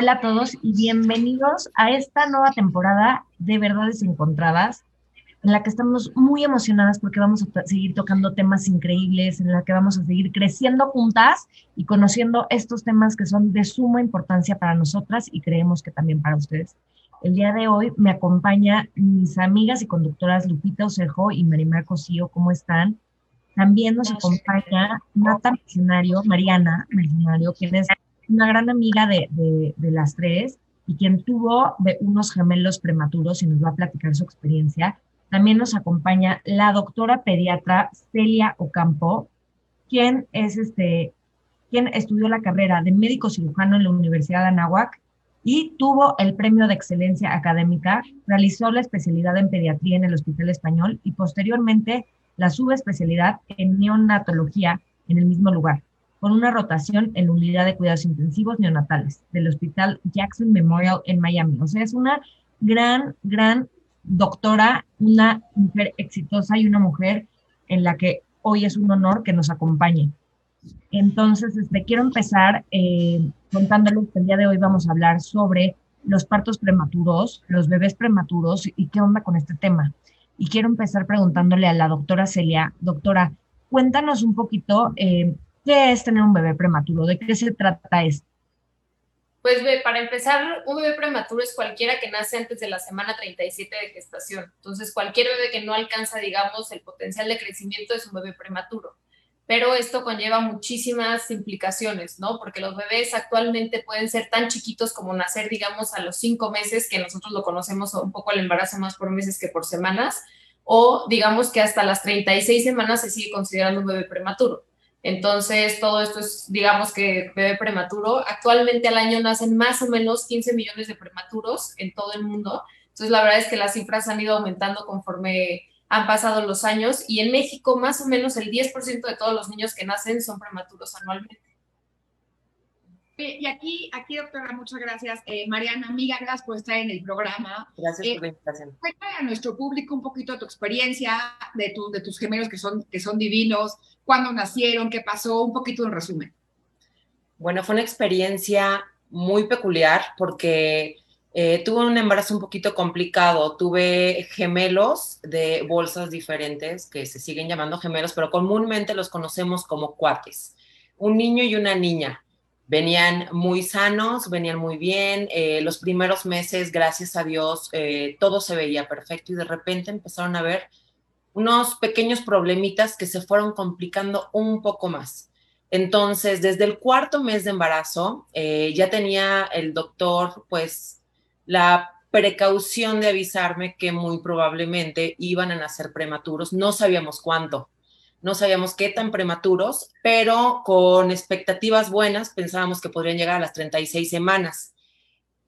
Hola a todos y bienvenidos a esta nueva temporada de Verdades Encontradas, en la que estamos muy emocionadas porque vamos a seguir tocando temas increíbles, en la que vamos a seguir creciendo juntas y conociendo estos temas que son de suma importancia para nosotras y creemos que también para ustedes. El día de hoy me acompaña mis amigas y conductoras Lupita Osejo y Marimar Cosío. ¿Cómo están? También nos acompaña Nata Mercenario, Mariana Mercenario, quien es una gran amiga de, las tres y quien tuvo de unos gemelos prematuros y nos va a platicar su experiencia. También nos acompaña la doctora pediatra Celia Ocampo, quien es este, quien estudió la carrera de médico cirujano en la Universidad de Anáhuac y tuvo el premio de excelencia académica, realizó la especialidad en pediatría en el Hospital Español y posteriormente la subespecialidad en neonatología en el mismo lugar con una rotación en la unidad de cuidados intensivos neonatales del Hospital Jackson Memorial en Miami. O sea, es una gran, gran doctora, una mujer exitosa y una mujer en la que hoy es un honor que nos acompañe. Entonces, este, quiero empezar eh, contándoles que el día de hoy vamos a hablar sobre los partos prematuros, los bebés prematuros y qué onda con este tema. Y quiero empezar preguntándole a la doctora Celia, doctora, cuéntanos un poquito eh, ¿Qué es tener un bebé prematuro? ¿De qué se trata esto? Pues para empezar, un bebé prematuro es cualquiera que nace antes de la semana 37 de gestación. Entonces, cualquier bebé que no alcanza, digamos, el potencial de crecimiento es un bebé prematuro. Pero esto conlleva muchísimas implicaciones, ¿no? Porque los bebés actualmente pueden ser tan chiquitos como nacer, digamos, a los cinco meses, que nosotros lo conocemos un poco el embarazo más por meses que por semanas, o digamos que hasta las 36 semanas se sigue considerando un bebé prematuro. Entonces, todo esto es, digamos que bebé prematuro. Actualmente al año nacen más o menos 15 millones de prematuros en todo el mundo. Entonces, la verdad es que las cifras han ido aumentando conforme han pasado los años y en México más o menos el 10% de todos los niños que nacen son prematuros anualmente. Y aquí, aquí, doctora, muchas gracias. Eh, Mariana, amiga, gracias por estar en el programa. Gracias por la invitación. Cuéntale a nuestro público un poquito de tu experiencia, de, tu, de tus gemelos que son, que son divinos, cuándo nacieron, qué pasó, un poquito en resumen. Bueno, fue una experiencia muy peculiar porque eh, tuve un embarazo un poquito complicado. Tuve gemelos de bolsas diferentes que se siguen llamando gemelos, pero comúnmente los conocemos como cuates. Un niño y una niña venían muy sanos, venían muy bien. Eh, los primeros meses, gracias a Dios, eh, todo se veía perfecto y de repente empezaron a ver unos pequeños problemitas que se fueron complicando un poco más. Entonces, desde el cuarto mes de embarazo, eh, ya tenía el doctor, pues, la precaución de avisarme que muy probablemente iban a nacer prematuros. No sabíamos cuánto no sabíamos qué tan prematuros, pero con expectativas buenas pensábamos que podrían llegar a las 36 semanas.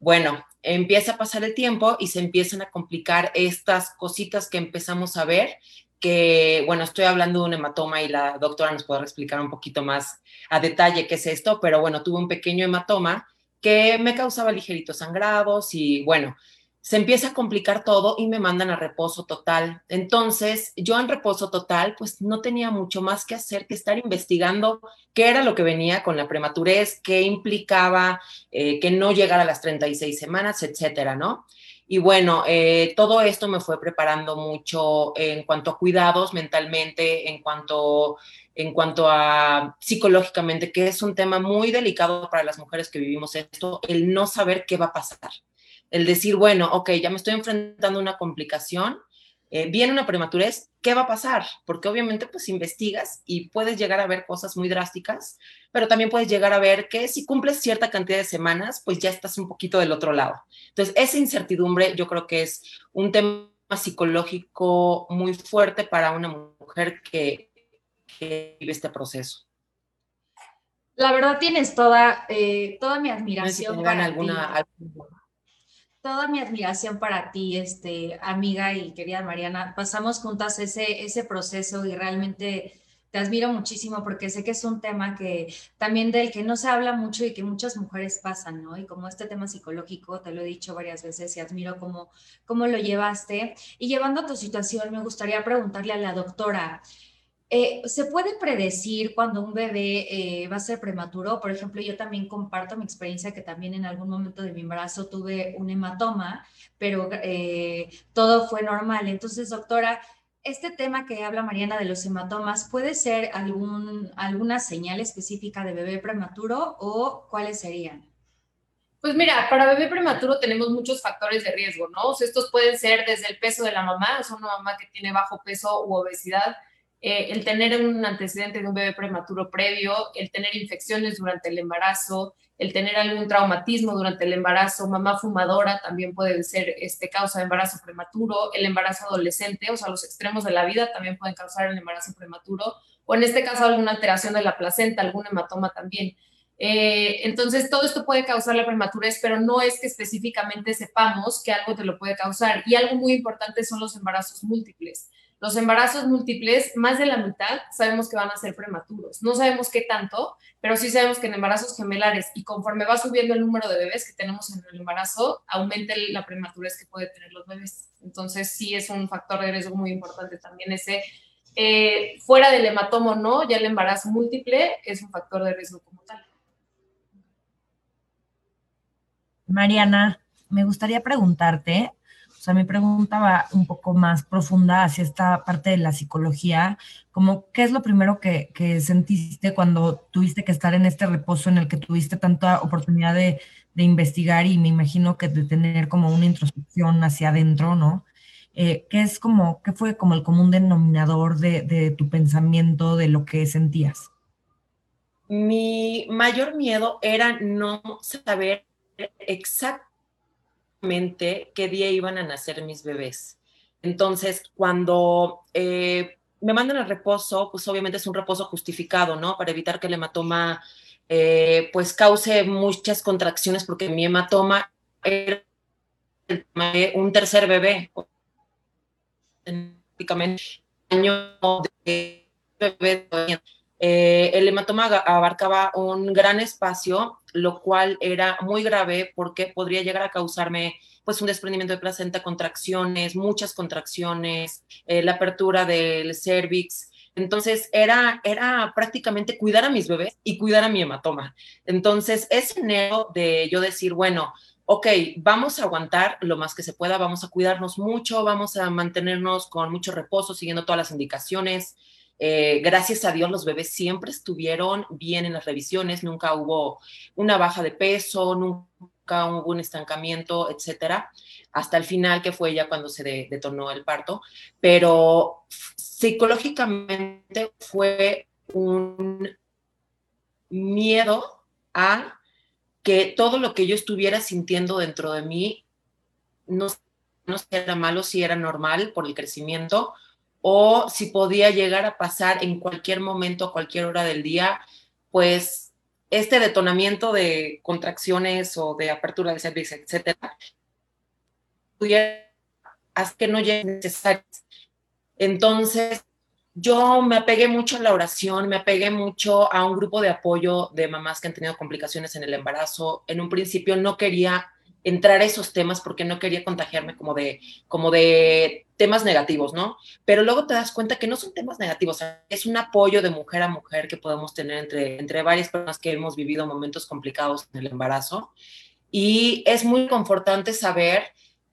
Bueno, empieza a pasar el tiempo y se empiezan a complicar estas cositas que empezamos a ver, que, bueno, estoy hablando de un hematoma y la doctora nos podrá explicar un poquito más a detalle qué es esto, pero bueno, tuve un pequeño hematoma que me causaba ligeritos sangrados y bueno, se empieza a complicar todo y me mandan a reposo total. Entonces, yo en reposo total, pues no tenía mucho más que hacer que estar investigando qué era lo que venía con la prematurez, qué implicaba eh, que no llegara a las 36 semanas, etcétera, ¿no? Y bueno, eh, todo esto me fue preparando mucho en cuanto a cuidados mentalmente, en cuanto, en cuanto a psicológicamente, que es un tema muy delicado para las mujeres que vivimos esto, el no saber qué va a pasar el decir, bueno, ok, ya me estoy enfrentando a una complicación, eh, viene una prematurez, ¿qué va a pasar? Porque obviamente pues investigas y puedes llegar a ver cosas muy drásticas, pero también puedes llegar a ver que si cumples cierta cantidad de semanas, pues ya estás un poquito del otro lado. Entonces, esa incertidumbre yo creo que es un tema psicológico muy fuerte para una mujer que, vive este proceso. La verdad tienes toda, eh, toda mi admiración. alguna, toda mi admiración para ti, este, amiga y querida Mariana. Pasamos juntas ese, ese proceso y realmente te admiro muchísimo porque sé que es un tema que también del que no se habla mucho y que muchas mujeres pasan, ¿no? Y como este tema psicológico, te lo he dicho varias veces y admiro cómo, cómo lo llevaste. Y llevando a tu situación, me gustaría preguntarle a la doctora, Eh, ¿Se puede predecir cuando un bebé eh, va a ser prematuro? Por ejemplo, yo también comparto mi experiencia que también en algún momento de mi embarazo tuve un hematoma, pero eh, todo fue normal. Entonces, doctora, este tema que habla Mariana de los hematomas, ¿puede ser algún, alguna señal específica de bebé prematuro o cuáles serían? Pues mira, para bebé prematuro tenemos muchos factores de riesgo, ¿no? estos pueden ser desde el peso de la mamá, o sea, una mamá que tiene bajo peso u obesidad, eh, el tener un antecedente de un bebé prematuro previo, el tener infecciones durante el embarazo, el tener algún traumatismo durante el embarazo, mamá fumadora también puede ser este, causa de embarazo prematuro, el embarazo adolescente, o sea, los extremos de la vida también pueden causar el embarazo prematuro, o en este caso alguna alteración de la placenta, algún hematoma también. Eh, entonces, todo esto puede causar la prematurez, pero no es que específicamente sepamos que algo te lo puede causar. Y algo muy importante son los embarazos múltiples. Los embarazos múltiples, más de la mitad sabemos que van a ser prematuros. No sabemos qué tanto, pero sí sabemos que en embarazos gemelares y conforme va subiendo el número de bebés que tenemos en el embarazo, aumenta la prematurez que puede tener los bebés. Entonces sí es un factor de riesgo muy importante también ese. Eh, fuera del hematomo no, ya el embarazo múltiple es un factor de riesgo como tal. Mariana, me gustaría preguntarte, o sea, mi pregunta va un poco más profunda hacia esta parte de la psicología, como qué es lo primero que, sentiste cuando tuviste que estar en este reposo en el que tuviste tanta oportunidad de, investigar y me imagino que de tener como una introspección hacia adentro, ¿no? Eh, ¿Qué es como, qué fue como el común denominador de, de tu pensamiento, de lo que sentías? Mi mayor miedo era no saber exactamente qué día iban a nacer mis bebés. Entonces, cuando eh, me mandan al reposo, pues obviamente es un reposo justificado, ¿no? Para evitar que el hematoma eh, pues cause muchas contracciones, porque mi hematoma era un tercer bebé. Año de bebé. Eh, el hematoma abarcaba un gran espacio, lo cual era muy grave porque podría llegar a causarme pues un desprendimiento de placenta, contracciones, muchas contracciones, eh, la apertura del cervix. Entonces era, era prácticamente cuidar a mis bebés y cuidar a mi hematoma. Entonces ese enero de yo decir, bueno, ok, vamos a aguantar lo más que se pueda, vamos a cuidarnos mucho, vamos a mantenernos con mucho reposo, siguiendo todas las indicaciones, eh, gracias a Dios los bebés siempre estuvieron bien en las revisiones, nunca hubo una baja de peso, nunca hubo un estancamiento, etcétera, hasta el final que fue ya cuando se detonó el parto, pero psicológicamente fue un miedo a que todo lo que yo estuviera sintiendo dentro de mí no, no era malo, si era normal por el crecimiento, o si podía llegar a pasar en cualquier momento, a cualquier hora del día, pues este detonamiento de contracciones o de apertura de cervix, etcétera, pudiera que no llegue necesario. Entonces, yo me apegué mucho a la oración, me apegué mucho a un grupo de apoyo de mamás que han tenido complicaciones en el embarazo. En un principio no quería entrar a esos temas porque no quería contagiarme como de, como de temas negativos, ¿no? Pero luego te das cuenta que no son temas negativos, es un apoyo de mujer a mujer que podemos tener entre, entre varias personas que hemos vivido momentos complicados en el embarazo. Y es muy confortante saber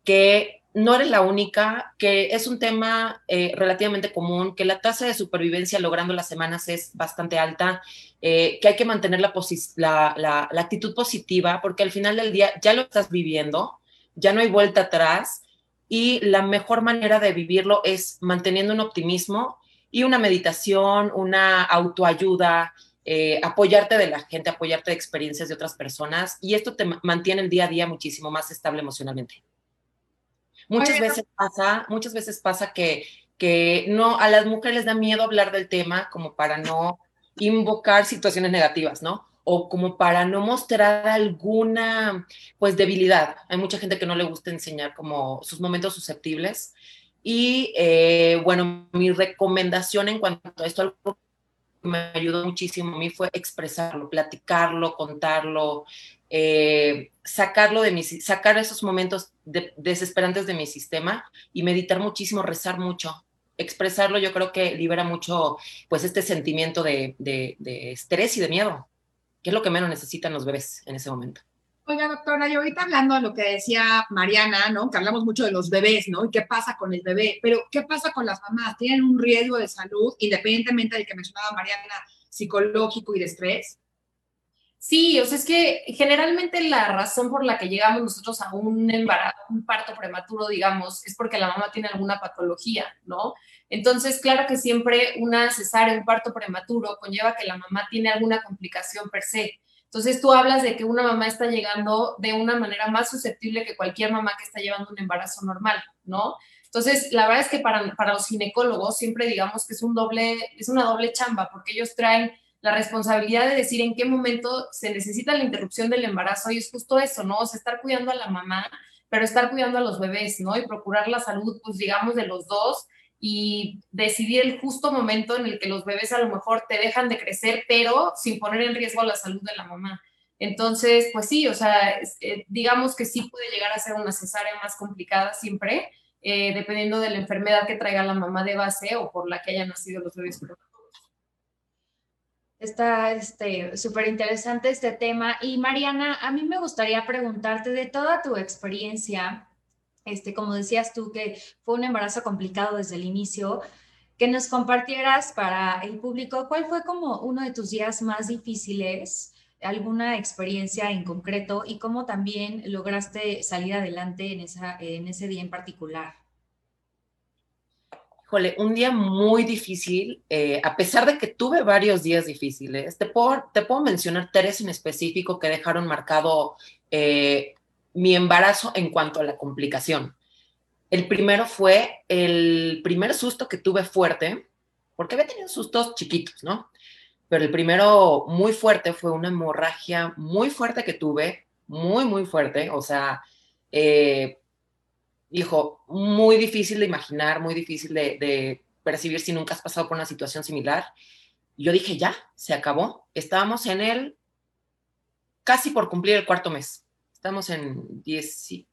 que no eres la única, que es un tema eh, relativamente común, que la tasa de supervivencia logrando las semanas es bastante alta, eh, que hay que mantener la, actitud positiva, porque al final del día ya lo estás viviendo, ya no hay vuelta atrás y la mejor manera de vivirlo es manteniendo un optimismo y una meditación, una autoayuda, eh, apoyarte de la gente, apoyarte de experiencias de otras personas y esto te mantiene el día a día muchísimo más estable emocionalmente. Muchas veces pasa, muchas veces pasa que, que no, a las mujeres les da miedo hablar del tema como para no invocar situaciones negativas, ¿no? O como para no mostrar alguna, pues, debilidad. Hay mucha gente que no le gusta enseñar como sus momentos susceptibles. Y eh, bueno, mi recomendación en cuanto a esto, algo me ayudó muchísimo a mí fue expresarlo, platicarlo, contarlo, eh, sacarlo de mi, sacar esos momentos desesperantes de mi sistema y meditar muchísimo, rezar mucho, expresarlo yo creo que libera mucho pues este sentimiento de, de, estrés y de miedo, que es lo que menos necesitan los bebés en ese momento. Oiga, doctora, y ahorita hablando de lo que decía Mariana, ¿no? Que hablamos mucho de los bebés, ¿no? Y qué pasa con el bebé, pero ¿qué pasa con las mamás? ¿Tienen un riesgo de salud, independientemente del que mencionaba Mariana, psicológico y de estrés? Sí, o sea, es que generalmente la razón por la que llegamos nosotros a un embarazo, un parto prematuro, digamos, es porque la mamá tiene alguna patología, ¿no? Entonces, claro que siempre una cesárea, un parto prematuro, conlleva que la mamá tiene alguna complicación per se. Entonces, tú hablas de que una mamá está llegando de una manera más susceptible que cualquier mamá que está llevando un embarazo normal, ¿no? Entonces, la verdad es que para, para los ginecólogos siempre digamos que es un doble, es una doble chamba, porque ellos traen la responsabilidad de decir en qué momento se necesita la interrupción del embarazo y es justo eso, ¿no? O sea, estar cuidando a la mamá, pero estar cuidando a los bebés, ¿no? Y procurar la salud, pues digamos, de los dos y decidir el justo momento en el que los bebés a lo mejor te dejan de crecer, pero sin poner en riesgo la salud de la mamá. Entonces, pues sí, o sea, eh, digamos que sí puede llegar a ser una cesárea más complicada siempre, eh, dependiendo de la enfermedad que traiga la mamá de base o por la que hayan nacido los bebés. Está súper este, interesante este tema. Y Mariana, a mí me gustaría preguntarte de toda tu experiencia, este, como decías tú, que fue un embarazo complicado desde el inicio, que nos compartieras para el público cuál fue como uno de tus días más difíciles, alguna experiencia en concreto y cómo también lograste salir adelante en, esa, en ese día en particular. Híjole, un día muy difícil, eh, a pesar de que tuve varios días difíciles, te puedo, te puedo mencionar tres en específico que dejaron marcado eh, mi embarazo en cuanto a la complicación. El primero fue el primer susto que tuve fuerte, porque había tenido sustos chiquitos, ¿no? Pero el primero muy fuerte fue una hemorragia muy fuerte que tuve, muy, muy fuerte, o sea, eh, hijo, muy difícil de imaginar, muy difícil de, percibir si nunca has pasado por una situación similar. Yo dije, ya, se acabó. Estábamos en el, casi por cumplir el cuarto mes. Estamos en 10,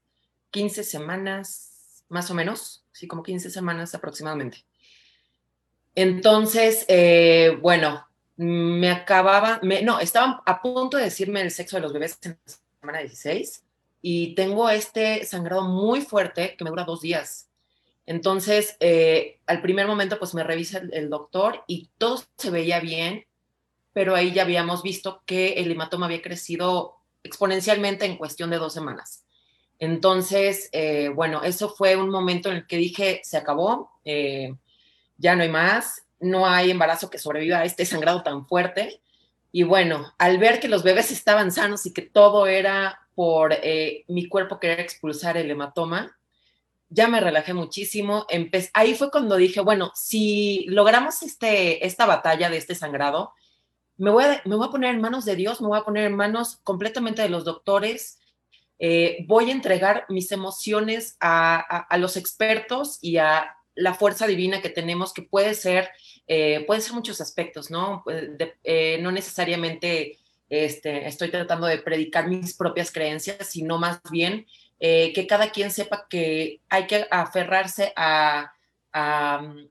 15 semanas, más o menos, sí, como 15 semanas aproximadamente. Entonces, eh, bueno, me acababa, no, estaban a punto de decirme el sexo de los bebés en la semana 16 y tengo este sangrado muy fuerte que me dura dos días. Entonces, eh, al primer momento, pues me revisa el, doctor y todo se veía bien, pero ahí ya habíamos visto que el hematoma había crecido exponencialmente en cuestión de dos semanas. Entonces, eh, bueno, eso fue un momento en el que dije, se acabó, eh, ya no hay más, no hay embarazo que sobreviva a este sangrado tan fuerte. Y bueno, al ver que los bebés estaban sanos y que todo era por eh, mi cuerpo querer expulsar el hematoma, ya me relajé muchísimo. Ahí fue cuando dije, bueno, si logramos este, esta batalla de este sangrado, me voy, a, me voy a poner en manos de Dios, me voy a poner en manos completamente de los doctores, eh, voy a entregar mis emociones a, a, los expertos y a la fuerza divina que tenemos, que puede ser, eh, puede ser muchos aspectos, ¿no? no necesariamente este, estoy tratando de predicar mis propias creencias, sino más bien eh, que cada quien sepa que hay que aferrarse a, mm,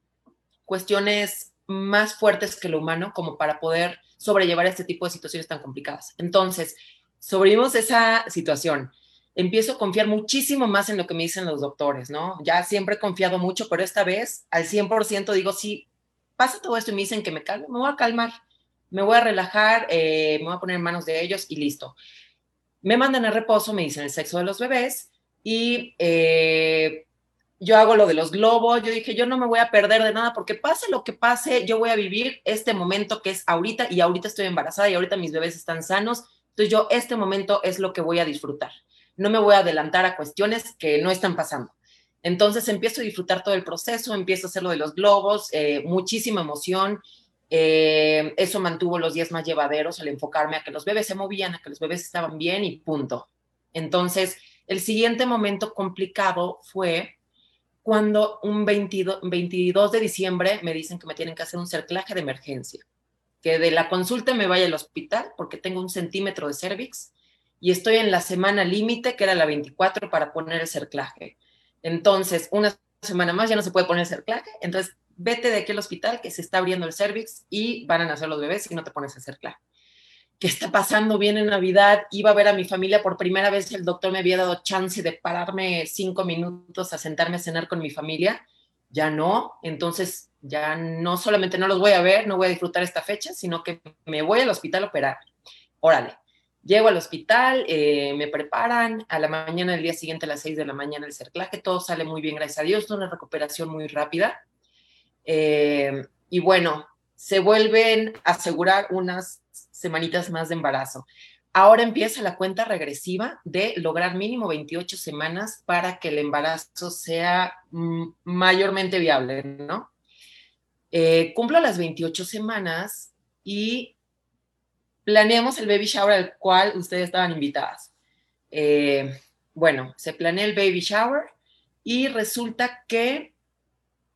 cuestiones más fuertes que lo humano como para poder sobrellevar este tipo de situaciones tan complicadas. Entonces, sobrevivimos esa situación. Empiezo a confiar muchísimo más en lo que me dicen los doctores, ¿no? Ya siempre he confiado mucho, pero esta vez al 100% digo, sí, pasa todo esto y me dicen que me calme, me voy a calmar me voy a relajar, eh, me voy a poner en manos de ellos y listo. Me mandan a reposo, me dicen el sexo de los bebés y eh, yo hago lo de los globos, yo dije, yo no me voy a perder de nada porque pase lo que pase, yo voy a vivir este momento que es ahorita y ahorita estoy embarazada y ahorita mis bebés están sanos, entonces yo este momento es lo que voy a disfrutar. No me voy a adelantar a cuestiones que no están pasando. Entonces empiezo a disfrutar todo el proceso, empiezo a hacer lo de los globos, eh, muchísima emoción, eh, eso mantuvo los días más llevaderos al enfocarme a que los bebés se movían, a que los bebés estaban bien y punto. Entonces, el siguiente momento complicado fue cuando un 22, 22 de diciembre me dicen que me tienen que hacer un cerclaje de emergencia, que de la consulta me vaya al hospital porque tengo un centímetro de cervix y estoy en la semana límite, que era la 24, para poner el cerclaje. Entonces, una semana más ya no se puede poner el cerclaje, entonces vete de aquí al hospital que se está abriendo el cervix y van a nacer los bebés si no te pones a hacer ¿Qué está pasando? Viene Navidad, iba a ver a mi familia por primera vez, el doctor me había dado chance de pararme cinco minutos a sentarme a cenar con mi familia, ya no, entonces ya no solamente no los voy a ver, no voy a disfrutar esta fecha, sino que me voy al hospital a operar. Órale, llego al hospital, eh, me preparan, a la mañana del día siguiente a las seis de la mañana el cerclaje, todo sale muy bien, gracias a Dios, una recuperación muy rápida. Eh, y bueno, se vuelven a asegurar unas semanitas más de embarazo. Ahora empieza la cuenta regresiva de lograr mínimo 28 semanas para que el embarazo sea mm, mayormente viable, ¿no? Eh, cumplo las 28 semanas y planeamos el baby shower al cual ustedes estaban invitadas. Eh, bueno, se planea el baby shower y resulta que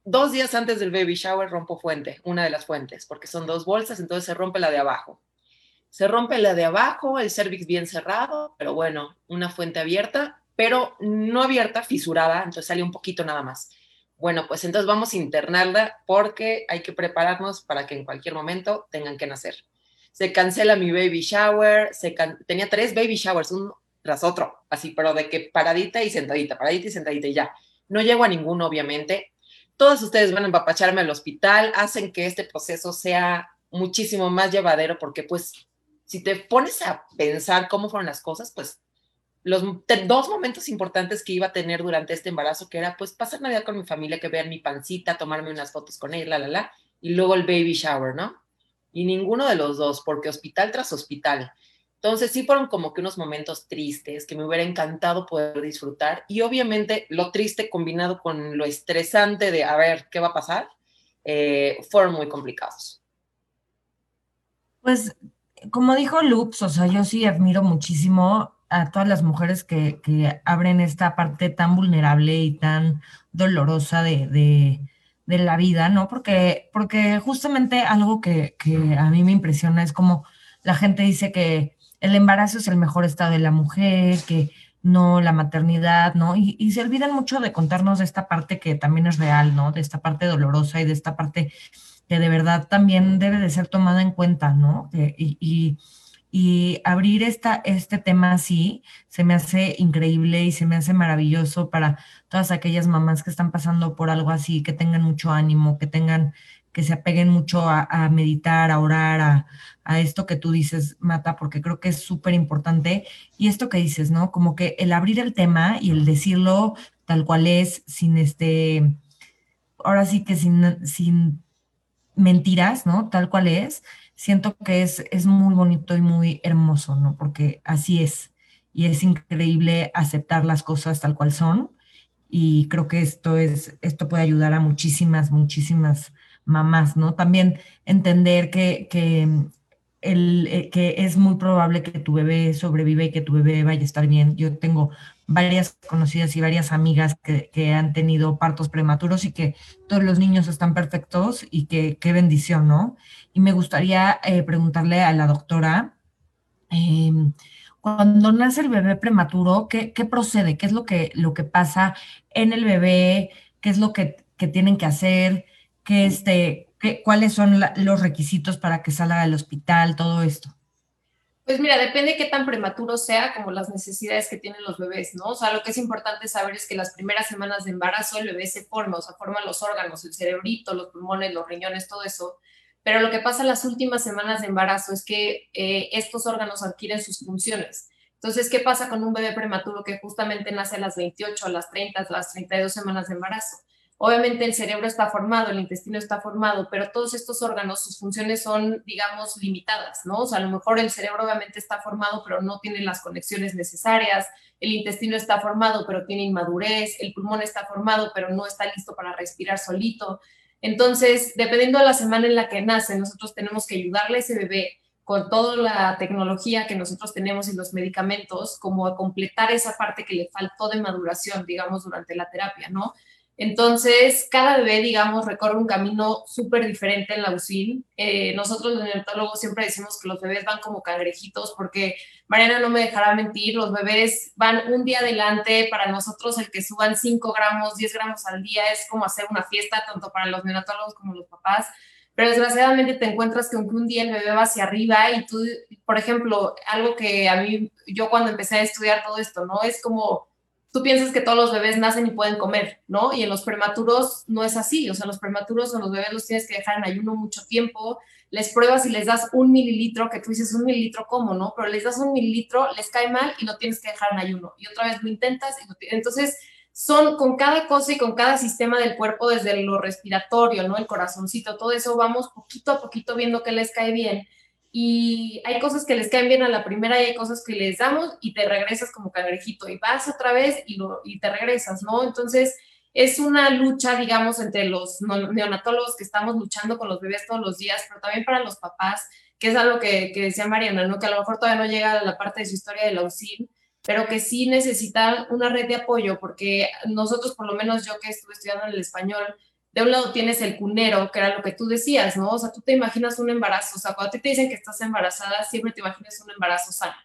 dos días antes del baby shower rompo fuente, una de las fuentes, porque son dos bolsas, entonces se rompe la de abajo. Se rompe la de abajo, el cervix bien cerrado, pero bueno, una fuente abierta, pero no abierta, fisurada, entonces sale un poquito nada más. Bueno, pues entonces vamos a internarla porque hay que prepararnos para que en cualquier momento tengan que nacer. Se cancela mi baby shower, se tenía tres baby showers, uno tras otro, así, pero de que paradita y sentadita, paradita y sentadita y ya. No llego a ninguno, obviamente. Todos ustedes van a empapacharme al hospital, hacen que este proceso sea muchísimo más llevadero porque pues si te pones a pensar cómo fueron las cosas, pues los dos momentos importantes que iba a tener durante este embarazo, que era pues pasar Navidad con mi familia, que vean mi pancita, tomarme unas fotos con ella, la, la, la, y luego el baby shower, ¿no? Y ninguno de los dos, porque hospital tras hospital. Entonces sí fueron como que unos momentos tristes que me hubiera encantado poder disfrutar y obviamente lo triste combinado con lo estresante de a ver qué va a pasar, eh, fueron muy complicados. Pues como dijo Lux, o sea, yo sí admiro muchísimo a todas las mujeres que, abren esta parte tan vulnerable y tan dolorosa de, la vida, ¿no? Porque, porque justamente algo que, a mí me impresiona es como la gente dice que el embarazo es el mejor estado de la mujer, que no la maternidad, ¿no? Y, y se olvidan mucho de contarnos de esta parte que también es real, ¿no? De esta parte dolorosa y de esta parte que de verdad también debe de ser tomada en cuenta, ¿no? y, abrir esta, este tema así se me hace increíble y se me hace maravilloso para todas aquellas mamás que están pasando por algo así, que tengan mucho ánimo, que tengan, que se apeguen mucho a, meditar, a orar, a, esto que tú dices, Mata, porque creo que es súper importante. Y esto que dices, ¿no? Como que el abrir el tema y el decirlo tal cual es, sin este, ahora sí que sin mentiras, ¿no? Tal cual es, siento que es, es muy bonito y muy hermoso, ¿no? Porque así es. Y es increíble aceptar las cosas tal cual son. Y creo que esto es, esto puede ayudar a muchísimas, muchísimas mamás, ¿no? También entender que, que, eh, que es muy probable que tu bebé sobrevive y que tu bebé vaya a estar bien. Yo tengo varias conocidas y varias amigas que, han tenido partos prematuros y que todos los niños están perfectos y que qué bendición, ¿no? Y me gustaría eh, preguntarle a la doctora, em, cuando nace el bebé prematuro, ¿qué, procede? ¿Qué es lo que, lo que pasa en el bebé? ¿Qué es lo que, tienen que hacer? ¿Qué este, qué, ¿Cuáles son los requisitos para que salga del hospital? Todo esto. Pues mira, depende qué tan prematuro sea como las necesidades que tienen los bebés, ¿no? O sea, lo que es importante saber es que las primeras semanas de embarazo el bebé se forma, o sea, forman los órganos, el cerebrito, los pulmones, los riñones, todo eso. Pero lo que pasa en las últimas semanas de embarazo es que eh, estos órganos adquieren sus funciones. Entonces, ¿qué pasa con un bebé prematuro que justamente nace a las 28, a las 30, a las 32 semanas de embarazo? Obviamente el cerebro está formado, el intestino está formado, pero todos estos órganos, sus funciones son, digamos, limitadas, ¿no? O sea, a lo mejor el cerebro obviamente está formado, pero no tiene las conexiones necesarias, el intestino está formado, pero tiene inmadurez, el pulmón está formado, pero no está listo para respirar solito. Entonces, dependiendo de la semana en la que nace, nosotros tenemos que ayudarle a ese bebé con toda la tecnología que nosotros tenemos y los medicamentos, como a completar esa parte que le faltó de maduración, digamos, durante la terapia, ¿no? Entonces, cada bebé, digamos, recorre un camino súper diferente en la UCIN. Eh, nosotros los neonatólogos siempre decimos que los bebés van como cangrejitos porque Mariana no me dejará mentir, los bebés van un día adelante. Para nosotros el que suban 5 gramos, 10 gramos al día es como hacer una fiesta, tanto para los neonatólogos como los papás. Pero desgraciadamente te encuentras que aunque un día el bebé va hacia arriba y tú, por ejemplo, algo que a mí, yo cuando empecé a estudiar todo esto, ¿no? Es como tú piensas que todos los bebés nacen y pueden comer, ¿no? Y en los prematuros no es así, o sea, los prematuros o los bebés los tienes que dejar en ayuno mucho tiempo, les pruebas y les das un mililitro, que tú dices un mililitro, ¿cómo, no? Pero les das un mililitro, les cae mal y lo tienes que dejar en ayuno. Y otra vez lo intentas y entonces son con cada cosa y con cada sistema del cuerpo, desde lo respiratorio, ¿no? El corazoncito, todo eso, vamos poquito a poquito viendo que les cae bien y hay cosas que les caen bien a la primera y hay cosas que les damos y te regresas como cangrejito y vas otra vez y, lo, y te regresas, ¿no? Entonces es una lucha, digamos, entre los neonatólogos que estamos luchando con los bebés todos los días, pero también para los papás, que es algo que, que decía Mariana, ¿no? Que a lo mejor todavía no llega a la parte de su historia de la UCIN, pero que sí necesitan una red de apoyo, porque nosotros, por lo menos yo que estuve estudiando en el español, de un lado tienes el cunero, que era lo que tú decías, ¿no? O sea, tú te imaginas un embarazo, o sea, cuando te dicen que estás embarazada, siempre te imaginas un embarazo sano.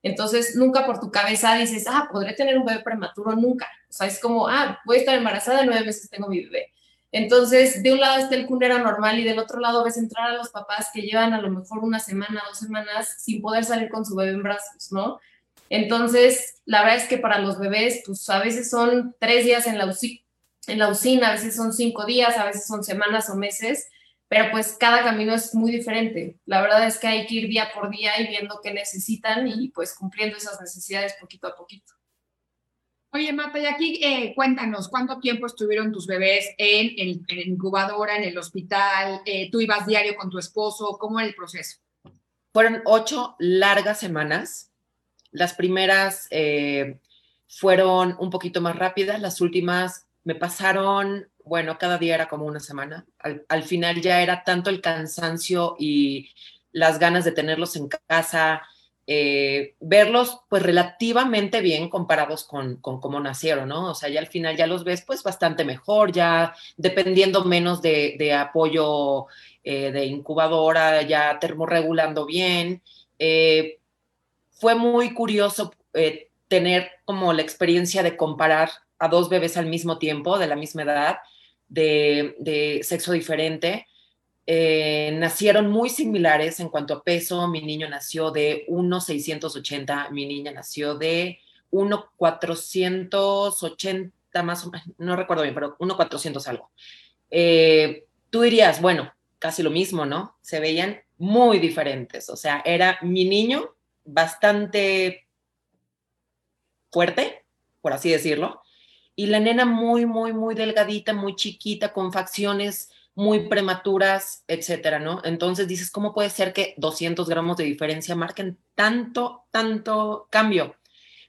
Entonces, nunca por tu cabeza dices, ah, podré tener un bebé prematuro, nunca. O sea, es como, ah, voy a estar embarazada, nueve meses tengo mi bebé. Entonces, de un lado está el cunero normal y del otro lado ves entrar a los papás que llevan a lo mejor una semana, dos semanas sin poder salir con su bebé en brazos, ¿no? Entonces, la verdad es que para los bebés, pues a veces son tres días en la UCI, en la usina, a veces son cinco días, a veces son semanas o meses, pero pues cada camino es muy diferente. La verdad es que hay que ir día por día y viendo qué necesitan y pues cumpliendo esas necesidades poquito a poquito. Oye, Marta, y aquí eh, cuéntanos, ¿cuánto tiempo estuvieron tus bebés en, el incubadora, en el hospital? Eh, ¿Tú ibas diario con tu esposo? ¿Cómo era el proceso? Fueron ocho largas semanas. Las primeras eh, fueron un poquito más rápidas, las últimas me pasaron, bueno, cada día era como una semana. Al, final ya era tanto el cansancio y las ganas de tenerlos en casa, eh, verlos pues relativamente bien comparados con, con cómo nacieron, ¿no? O sea, ya al final ya los ves pues bastante mejor, ya dependiendo menos de, apoyo eh, de incubadora, ya termorregulando bien. Eh, fue muy curioso tener como la experiencia de comparar a dos bebés al mismo tiempo, de la misma edad, de, sexo diferente. Eh, nacieron muy similares en cuanto a peso. Mi niño nació de 1,680, mi niña nació de 1,480 más o menos, no recuerdo bien, pero 1,400 algo. Eh, tú dirías, bueno, casi lo mismo, ¿no? Se veían muy diferentes. O sea, era mi niño bastante fuerte, por así decirlo, y la nena muy, muy, muy delgadita, muy chiquita, con facciones muy prematuras, etcétera, ¿no? Entonces dices, ¿cómo puede ser que 200 gramos de diferencia marquen tanto, tanto cambio?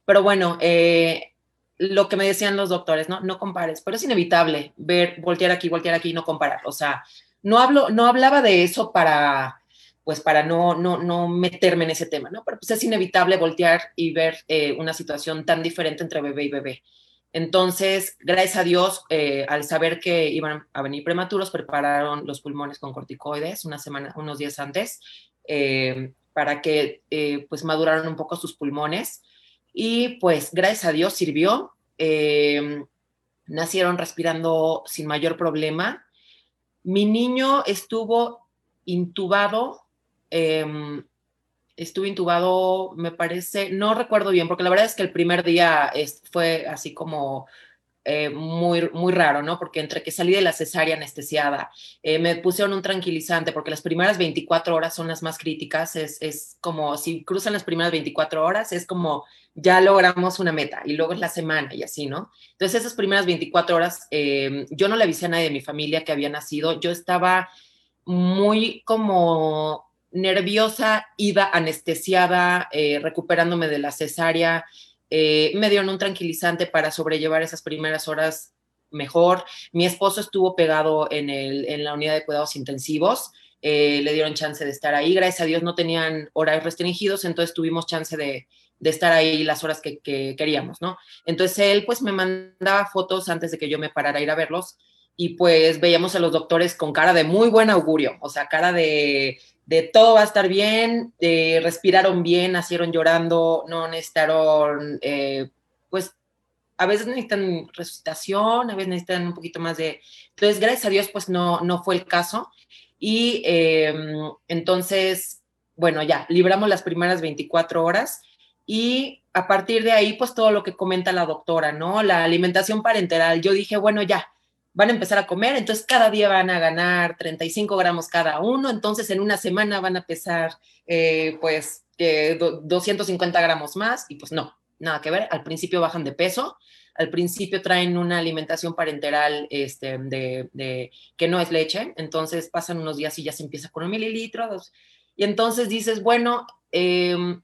Pero bueno, eh, lo que me decían los doctores, ¿no? No compares, pero es inevitable ver, voltear aquí, voltear aquí, no comparar. O sea, no hablo, no hablaba de eso para, pues para no, no, no meterme en ese tema, ¿no? Pero pues es inevitable voltear y ver eh, una situación tan diferente entre bebé y bebé. Entonces, gracias a Dios, eh, al saber que iban a venir prematuros, prepararon los pulmones con corticoides una semana, unos días antes, eh, para que eh, pues maduraran un poco sus pulmones. Y pues, gracias a Dios, sirvió. nacieron respirando sin mayor problema. Mi niño estuvo intubado em, estuve intubado, me parece, no recuerdo bien, porque la verdad es que el primer día fue así como eh, muy, muy raro, ¿no? Porque entre que salí de la cesárea anestesiada, eh, me pusieron un tranquilizante, porque las primeras 24 horas son las más críticas, es, es, como si cruzan las primeras 24 horas, es como ya logramos una meta y luego es la semana y así, ¿no? Entonces esas primeras 24 horas, eh, yo no le avisé a nadie de mi familia que había nacido, yo estaba muy como nerviosa, ida anestesiada, eh, recuperándome de la cesárea. Eh, me dieron un tranquilizante para sobrellevar esas primeras horas mejor. Mi esposo estuvo pegado en, el, en la unidad de cuidados intensivos. eh, le dieron chance de estar ahí. Gracias a Dios no tenían horarios restringidos, entonces tuvimos chance de, de estar ahí las horas que, que, queríamos, ¿no? Entonces él pues me mandaba fotos antes de que yo me parara a ir a verlos y pues veíamos a los doctores con cara de muy buen augurio, o sea, cara de, de todo va a estar bien, respiraron bien, nacieron llorando, no necesitaron, eh, pues a veces necesitan resucitación, a veces necesitan un poquito más de... Entonces, gracias a Dios, pues no, no fue el caso. Y eh, entonces, bueno, ya, libramos las primeras 24 horas y a partir de ahí, pues todo lo que comenta la doctora, ¿no? La alimentación parenteral. Yo dije, bueno, ya, van a empezar a comer, entonces cada día van a ganar 35 gramos cada uno, entonces en una semana van a pesar eh, pues 250 gramos más y pues no, nada que ver, al principio bajan de peso, al principio traen una alimentación parenteral este, de, que no es leche, entonces pasan unos días y ya se empieza con un mililitro, y entonces dices, bueno, em,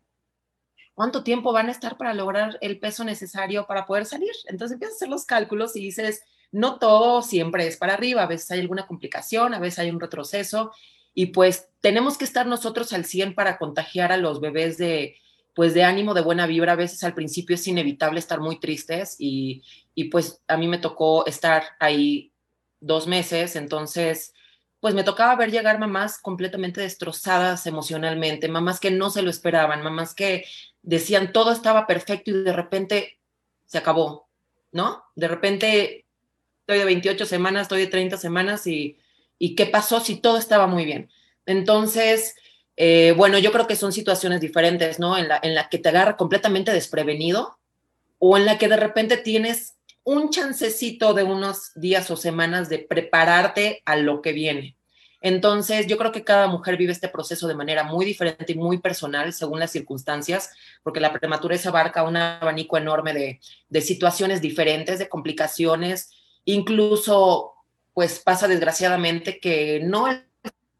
¿cuánto tiempo van a estar para lograr el peso necesario para poder salir? Entonces empiezas a hacer los cálculos y dices, no todo siempre es para arriba, a veces hay alguna complicación, a veces hay un retroceso y pues tenemos que estar nosotros al 100 para contagiar a los bebés de pues de ánimo, de buena vibra, a veces al principio es inevitable estar muy tristes y, y pues a mí me tocó estar ahí dos meses, entonces pues me tocaba ver llegar mamás completamente destrozadas emocionalmente, mamás que no se lo esperaban, mamás que decían todo estaba perfecto y de repente se acabó, ¿no? De repente estoy de 28 semanas, estoy de 30 semanas y, qué pasó si todo estaba muy bien. Entonces, eh, bueno, yo creo que son situaciones diferentes, ¿no? En la, en la que te agarra completamente desprevenido o en la que de repente tienes un chancecito de unos días o semanas de prepararte a lo que viene. Entonces, yo creo que cada mujer vive este proceso de manera muy diferente y muy personal según las circunstancias, porque la prematurez abarca un abanico enorme de, de situaciones diferentes, de complicaciones, Incluso, pues pasa desgraciadamente que no el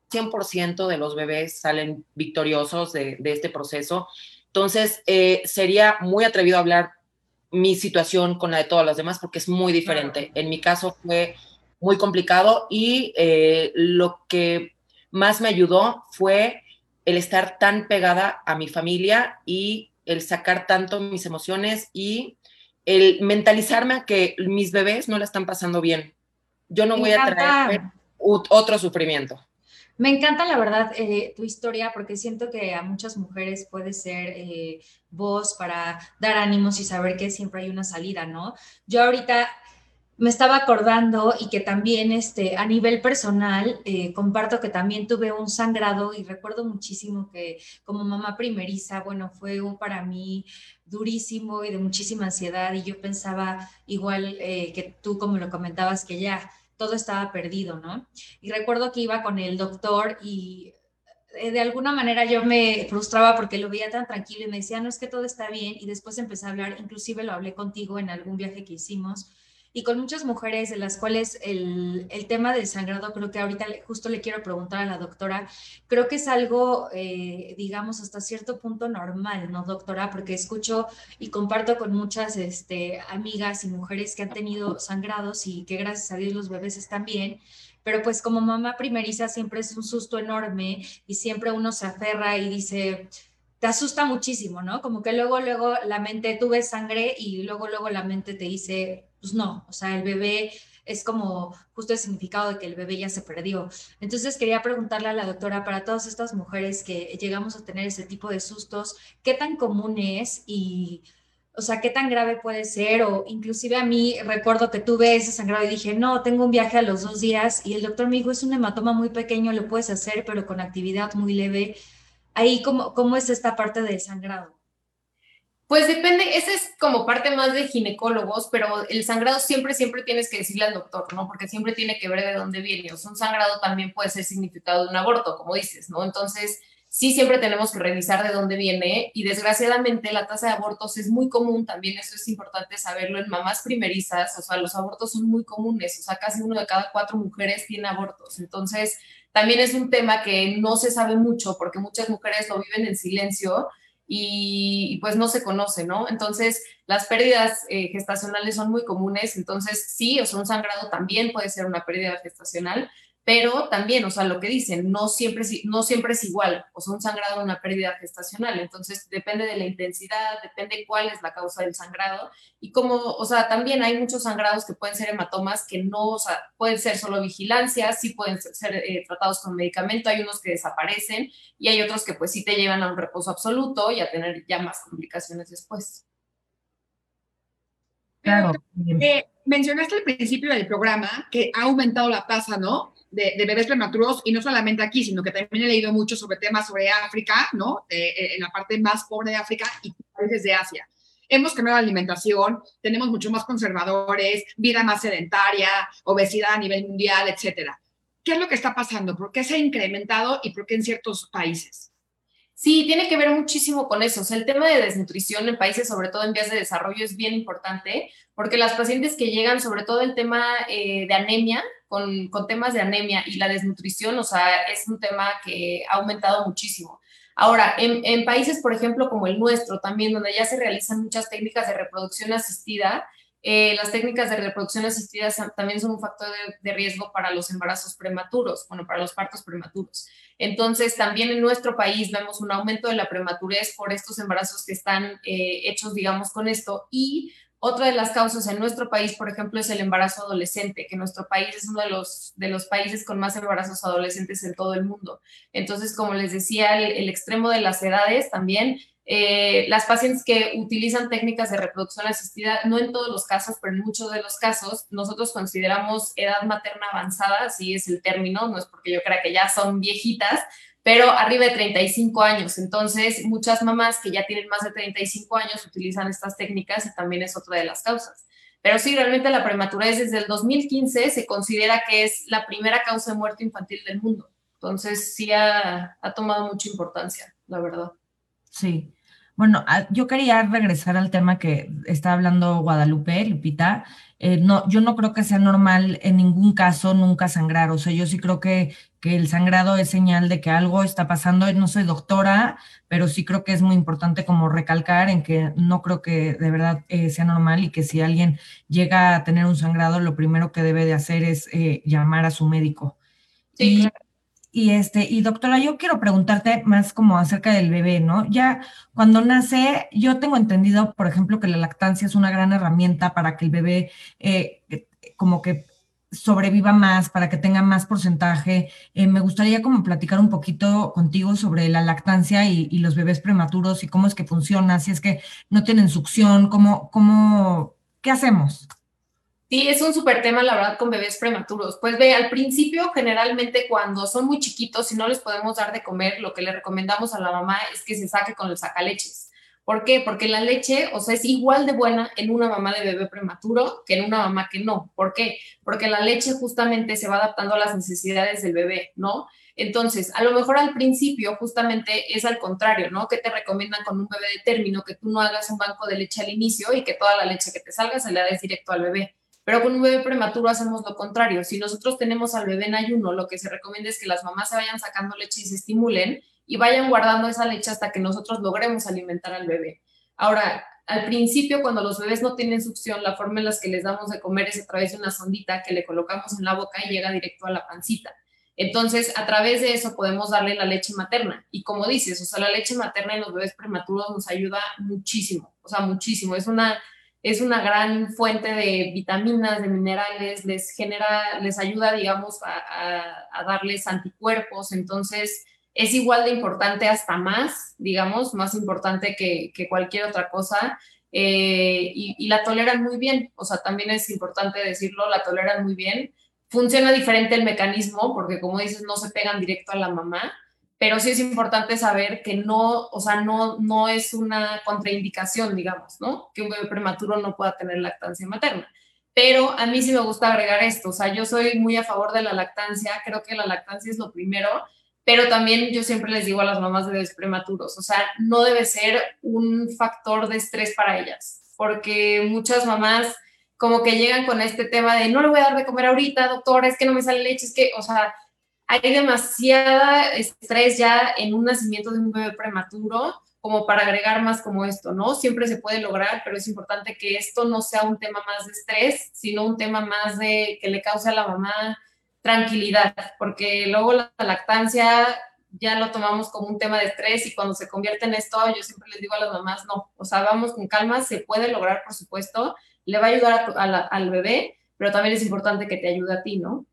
100% de los bebés salen victoriosos de, este proceso. Entonces, eh, sería muy atrevido hablar mi situación con la de todas las demás porque es muy diferente. En mi caso fue muy complicado y eh, lo que más me ayudó fue el estar tan pegada a mi familia y el sacar tanto mis emociones y el mentalizarme a que mis bebés no la están pasando bien. Yo no voy a traer otro sufrimiento. Me encanta, la verdad, eh, tu historia, porque siento que a muchas mujeres puede ser eh, voz para dar ánimos y saber que siempre hay una salida, ¿no? Yo ahorita me estaba acordando y que también este, a nivel personal eh, comparto que también tuve un sangrado y recuerdo muchísimo que como mamá primeriza, bueno, fue un, para mí durísimo y de muchísima ansiedad y yo pensaba igual eh, que tú como lo comentabas que ya todo estaba perdido, ¿no? Y recuerdo que iba con el doctor y eh, de alguna manera yo me frustraba porque lo veía tan tranquilo y me decía, no es que todo está bien y después empecé a hablar, inclusive lo hablé contigo en algún viaje que hicimos y con muchas mujeres de las cuales el, el, tema del sangrado, creo que ahorita justo le quiero preguntar a la doctora, creo que es algo, eh, digamos, hasta cierto punto normal, ¿no, doctora? Porque escucho y comparto con muchas este, amigas y mujeres que han tenido sangrados y que gracias a Dios los bebés están bien, pero pues como mamá primeriza siempre es un susto enorme y siempre uno se aferra y dice, te asusta muchísimo, ¿no? Como que luego, luego la mente, tú ves sangre y luego, luego la mente te dice, pues no, o sea, el bebé es como justo el significado de que el bebé ya se perdió. Entonces quería preguntarle a la doctora, para todas estas mujeres que llegamos a tener ese tipo de sustos, ¿qué tan común es y, o sea, qué tan grave puede ser? O inclusive a mí recuerdo que tuve ese sangrado y dije, no, tengo un viaje a los dos días y el doctor me dijo, es un hematoma muy pequeño, lo puedes hacer, pero con actividad muy leve. Ahí, ¿cómo, cómo es esta parte del sangrado? Pues depende, esa es como parte más de ginecólogos, pero el sangrado siempre, siempre tienes que decirle al doctor, ¿no? Porque siempre tiene que ver de dónde viene. O sea, un sangrado también puede ser significado de un aborto, como dices, ¿no? Entonces, sí siempre tenemos que revisar de dónde viene y desgraciadamente la tasa de abortos es muy común, también eso es importante saberlo en mamás primerizas, o sea, los abortos son muy comunes, o sea, casi uno de cada cuatro mujeres tiene abortos. Entonces, también es un tema que no se sabe mucho porque muchas mujeres lo viven en silencio y, pues no se conoce, ¿no? Entonces, las pérdidas eh, gestacionales son muy comunes, entonces sí, o sea, un sangrado también puede ser una pérdida gestacional, pero también, o sea, lo que dicen, no siempre, no siempre es igual, o sea, un sangrado, una pérdida gestacional, entonces depende de la intensidad, depende cuál es la causa del sangrado, y como, o sea, también hay muchos sangrados que pueden ser hematomas que no, o sea, pueden ser solo vigilancia, sí pueden ser eh, tratados con medicamento, hay unos que desaparecen, y hay otros que pues sí te llevan a un reposo absoluto y a tener ya más complicaciones después. Claro. Eh, mencionaste al principio del programa que ha aumentado la tasa, ¿no? De, bebés prematuros y no solamente aquí, sino que también he leído mucho sobre temas sobre África, ¿no? Eh, en la parte más pobre de África y países de Asia. Hemos cambiado la alimentación, tenemos mucho más conservadores, vida más sedentaria, obesidad a nivel mundial, etcétera. ¿Qué es lo que está pasando? ¿Por qué se ha incrementado y por qué en ciertos países? Sí, tiene que ver muchísimo con eso. O sea, el tema de desnutrición en países, sobre todo en vías de desarrollo, es bien importante porque las pacientes que llegan, sobre todo el tema eh, de anemia, con, con, temas de anemia y la desnutrición, o sea, es un tema que ha aumentado muchísimo. Ahora, en, en países, por ejemplo, como el nuestro, también donde ya se realizan muchas técnicas de reproducción asistida, eh, las técnicas de reproducción asistida también son un factor de, riesgo para los embarazos prematuros, bueno, para los partos prematuros. Entonces, también en nuestro país vemos un aumento de la prematurez por estos embarazos que están eh, hechos, digamos, con esto. Y otra de las causas en nuestro país, por ejemplo, es el embarazo adolescente, que nuestro país es uno de los, de los países con más embarazos adolescentes en todo el mundo. Entonces, como les decía, el extremo de las edades también eh, las pacientes que utilizan técnicas de reproducción asistida, no en todos los casos, pero en muchos de los casos, nosotros consideramos edad materna avanzada, así es el término, no es porque yo crea que ya son viejitas, pero arriba de 35 años. Entonces, muchas mamás que ya tienen más de 35 años utilizan estas técnicas y también es otra de las causas. Pero sí, realmente la prematurez desde el 2015 se considera que es la primera causa de muerte infantil del mundo. Entonces, sí ha, ha tomado mucha importancia, la verdad. Sí. Bueno, ah, yo quería regresar al tema que está hablando Guadalupe, Lupita. Eh, no, yo no creo que sea normal en ningún caso nunca sangrar. O sea, yo sí creo que, que el sangrado es señal de que algo está pasando. No soy doctora, pero sí creo que es muy importante como recalcar en que no creo que de verdad eh, sea normal y que si alguien llega a tener un sangrado, lo primero que debe de hacer es eh, llamar a su médico. Sí. Y este, y doctora, yo quiero preguntarte más como acerca del bebé, ¿no? Ya cuando nace, yo tengo entendido, por ejemplo, que la lactancia es una gran herramienta para que el bebé eh, como que sobreviva más, para que tenga más porcentaje. Eh, me gustaría como platicar un poquito contigo sobre la lactancia y, y, los bebés prematuros y cómo es que funciona, si es que no tienen succión, cómo, cómo, ¿qué hacemos? Sí, es un súper tema, la verdad, con bebés prematuros. Pues ve, al principio, generalmente cuando son muy chiquitos y no les podemos dar de comer, lo que le recomendamos a la mamá es que se saque con el sacaleches. ¿Por qué? Porque la leche, o sea, es igual de buena en una mamá de bebé prematuro que en una mamá que no. ¿Por qué? Porque la leche justamente se va adaptando a las necesidades del bebé, ¿no? Entonces, a lo mejor al principio justamente es al contrario, ¿no? Que te recomiendan con un bebé de término que tú no hagas un banco de leche al inicio y que toda la leche que te salga se le des directo al bebé. Pero con un bebé prematuro hacemos lo contrario. Si nosotros tenemos al bebé en ayuno, lo que se recomienda es que las mamás se vayan sacando leche y se estimulen y vayan guardando esa leche hasta que nosotros logremos alimentar al bebé. Ahora, al principio, cuando los bebés no tienen succión, la forma en la que les damos de comer es a través de una sondita que le colocamos en la boca y llega directo a la pancita. Entonces, a través de eso podemos darle la leche materna. Y como dices, o sea, la leche materna en los bebés prematuros nos ayuda muchísimo, o sea, muchísimo. Es una es una gran fuente de vitaminas, de minerales, les genera, les ayuda, digamos, a, darles anticuerpos, entonces es igual de importante hasta más, digamos, más importante que, cualquier otra cosa. Eh, y, y, la toleran muy bien, o sea, también es importante decirlo, la toleran muy bien. Funciona diferente el mecanismo porque, como dices, no se pegan directo a la mamá, pero sí es importante saber que no, o sea, no, no es una contraindicación, digamos, ¿no? Que un bebé prematuro no pueda tener lactancia materna. Pero a mí sí me gusta agregar esto, o sea, yo soy muy a favor de la lactancia, creo que la lactancia es lo primero, pero también yo siempre les digo a las mamás de bebés prematuros, o sea, no debe ser un factor de estrés para ellas, porque muchas mamás como que llegan con este tema de no le voy a dar de comer ahorita, doctora, es que no me sale leche, es que, o sea, hay demasiada estrés ya en un nacimiento de un bebé prematuro como para agregar más como esto, ¿no? Siempre se puede lograr, pero es importante que esto no sea un tema más de estrés, sino un tema más de que le cause a la mamá tranquilidad, porque luego la lactancia ya lo tomamos como un tema de estrés y cuando se convierte en esto, yo siempre les digo a las mamás, no, o sea, vamos con calma, se puede lograr, por supuesto, le va a ayudar al bebé, pero también es importante que te ayude a ti, ¿no?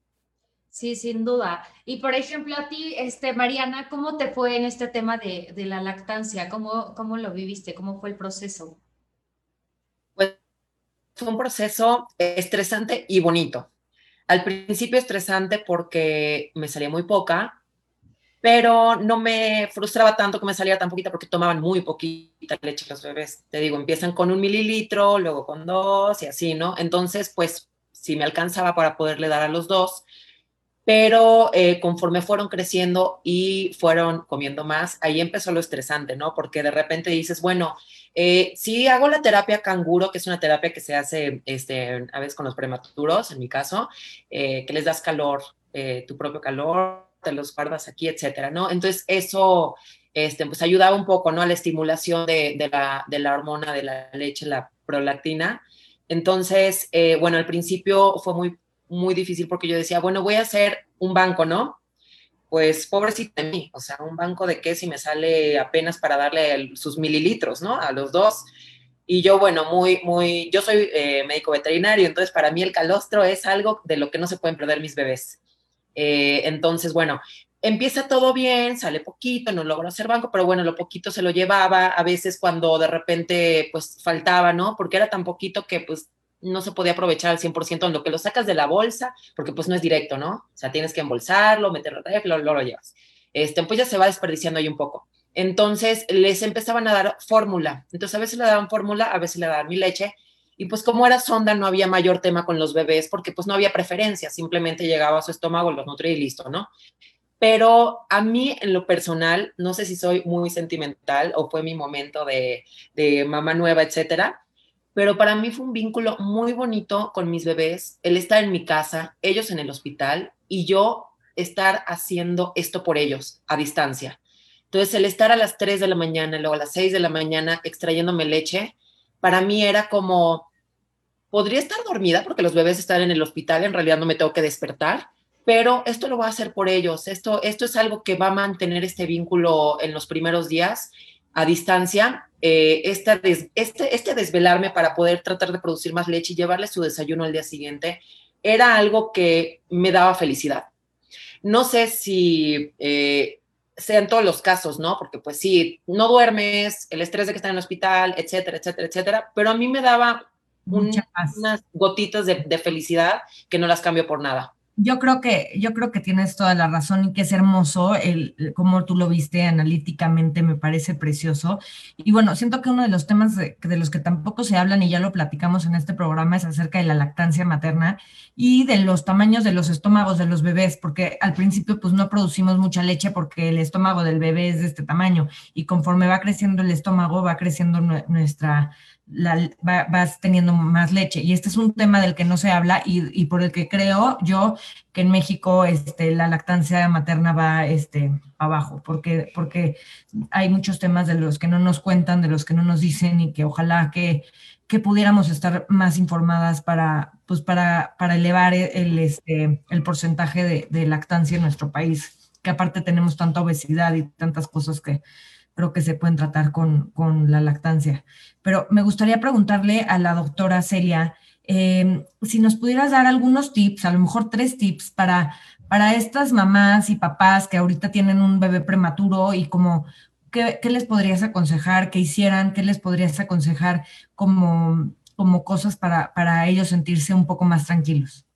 Sí, sin duda. Y por ejemplo, a ti, este, Mariana, ¿cómo te fue en este tema de, de la lactancia? ¿Cómo, ¿Cómo lo viviste? ¿Cómo fue el proceso? Pues fue un proceso estresante y bonito. Al principio estresante porque me salía muy poca, pero no me frustraba tanto que me salía tan poquita porque tomaban muy poquita leche los bebés. Te digo, empiezan con un mililitro, luego con dos y así, ¿no? Entonces, pues sí me alcanzaba para poderle dar a los dos, pero eh, conforme fueron creciendo y fueron comiendo más, ahí empezó lo estresante, ¿no? Porque de repente dices, bueno, eh, si hago la terapia canguro, que es una terapia que se hace este, a veces con los prematuros, en mi caso, eh, que les das calor, tu propio calor, te los guardas aquí, etcétera, ¿no? Entonces, eso este, pues ayudaba un poco, ¿no? A la estimulación de, de, la, de la, hormona de la leche, la prolactina. Entonces, eh, bueno, al principio fue muy, muy difícil porque yo decía, bueno, voy a hacer un banco, ¿no? Pues pobrecita de mí, o sea, un banco de qué si me sale apenas para darle sus mililitros, ¿no? A los dos. Y yo, bueno, muy, muy, yo soy eh, médico veterinario, entonces para mí el calostro es algo de lo que no se pueden perder mis bebés. Eh, entonces, bueno, empieza todo bien, sale poquito, no logro hacer banco, pero bueno, lo poquito se lo llevaba, a veces cuando de repente pues faltaba, ¿no? Porque era tan poquito que pues no se podía aprovechar al 100% en lo que lo sacas de la bolsa, porque pues no es directo, ¿no? O sea, tienes que embolsarlo, meterlo lo, lo, lo llevas. Este, pues ya se va desperdiciando ahí un poco. Entonces les empezaban a dar fórmula. Entonces a veces le daban fórmula, a veces le daban mi leche y pues como era sonda no había mayor tema con los bebés porque pues no había preferencia, simplemente llegaba a su estómago, los nutría y listo, ¿no? Pero a mí en lo personal, no sé si soy muy sentimental o fue mi momento de, de mamá nueva, etcétera, pero para mí fue un vínculo muy bonito con mis bebés, el estar en mi casa, ellos en el hospital y yo estar haciendo esto por ellos a distancia. Entonces, el estar a las 3 de la mañana, luego a las 6 de la mañana extrayéndome leche, para mí era como, podría estar dormida porque los bebés están en el hospital, en realidad no me tengo que despertar, pero esto lo voy a hacer por ellos. Esto, esto es algo que va a mantener este vínculo en los primeros días a distancia. Eh, este, este, este desvelarme para poder tratar de producir más leche y llevarle su desayuno al día siguiente era algo que me daba felicidad. No sé si eh, sea en todos los casos, ¿no? Porque pues sí, no duermes, el estrés de que está en el hospital, etcétera, etcétera, etcétera, pero a mí me daba unas gotitas de, de, felicidad que no las cambio por nada. Yo creo que, yo creo que tienes toda la razón y que es hermoso el, como tú lo viste analíticamente, me parece precioso. Y bueno, siento que uno de los temas de, de, los que tampoco se hablan y ya lo platicamos en este programa es acerca de la lactancia materna y de los tamaños de los estómagos de los bebés, porque al principio pues no producimos mucha leche porque el estómago del bebé es de este tamaño y conforme va creciendo el estómago va creciendo nuestra vas teniendo más leche. Y este es un tema del que no se habla y, por el que creo yo que en México este, la lactancia materna va este, abajo, porque, porque hay muchos temas de los que no nos cuentan, de los que no nos dicen y que ojalá que, que pudiéramos estar más informadas para, pues para, para elevar el, este, el porcentaje de lactancia en nuestro país, que aparte tenemos tanta obesidad y tantas cosas que, creo que se pueden tratar con, con la lactancia. Pero me gustaría preguntarle a la doctora Celia eh, si nos pudieras dar algunos tips, a lo mejor tres tips para, para estas mamás y papás que ahorita tienen un bebé prematuro y como, ¿qué, qué les podrías aconsejar que hicieran? ¿Qué les podrías aconsejar como, como cosas para, para ellos sentirse un poco más tranquilos?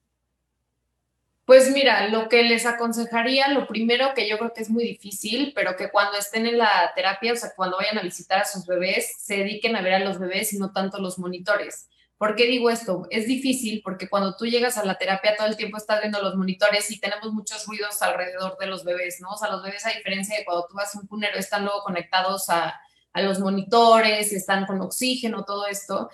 Pues mira, lo que les aconsejaría, lo primero que yo creo que es muy difícil, pero que cuando estén en la terapia, o sea, cuando vayan a visitar a sus bebés, se dediquen a ver a los bebés y no tanto los monitores. ¿Por qué digo esto? Es difícil porque cuando tú llegas a la terapia todo el tiempo estás viendo los monitores y tenemos muchos ruidos alrededor de los bebés, ¿no? O sea, los bebés a diferencia de cuando tú vas a un cunero están luego conectados a, a los monitores, están con oxígeno, todo esto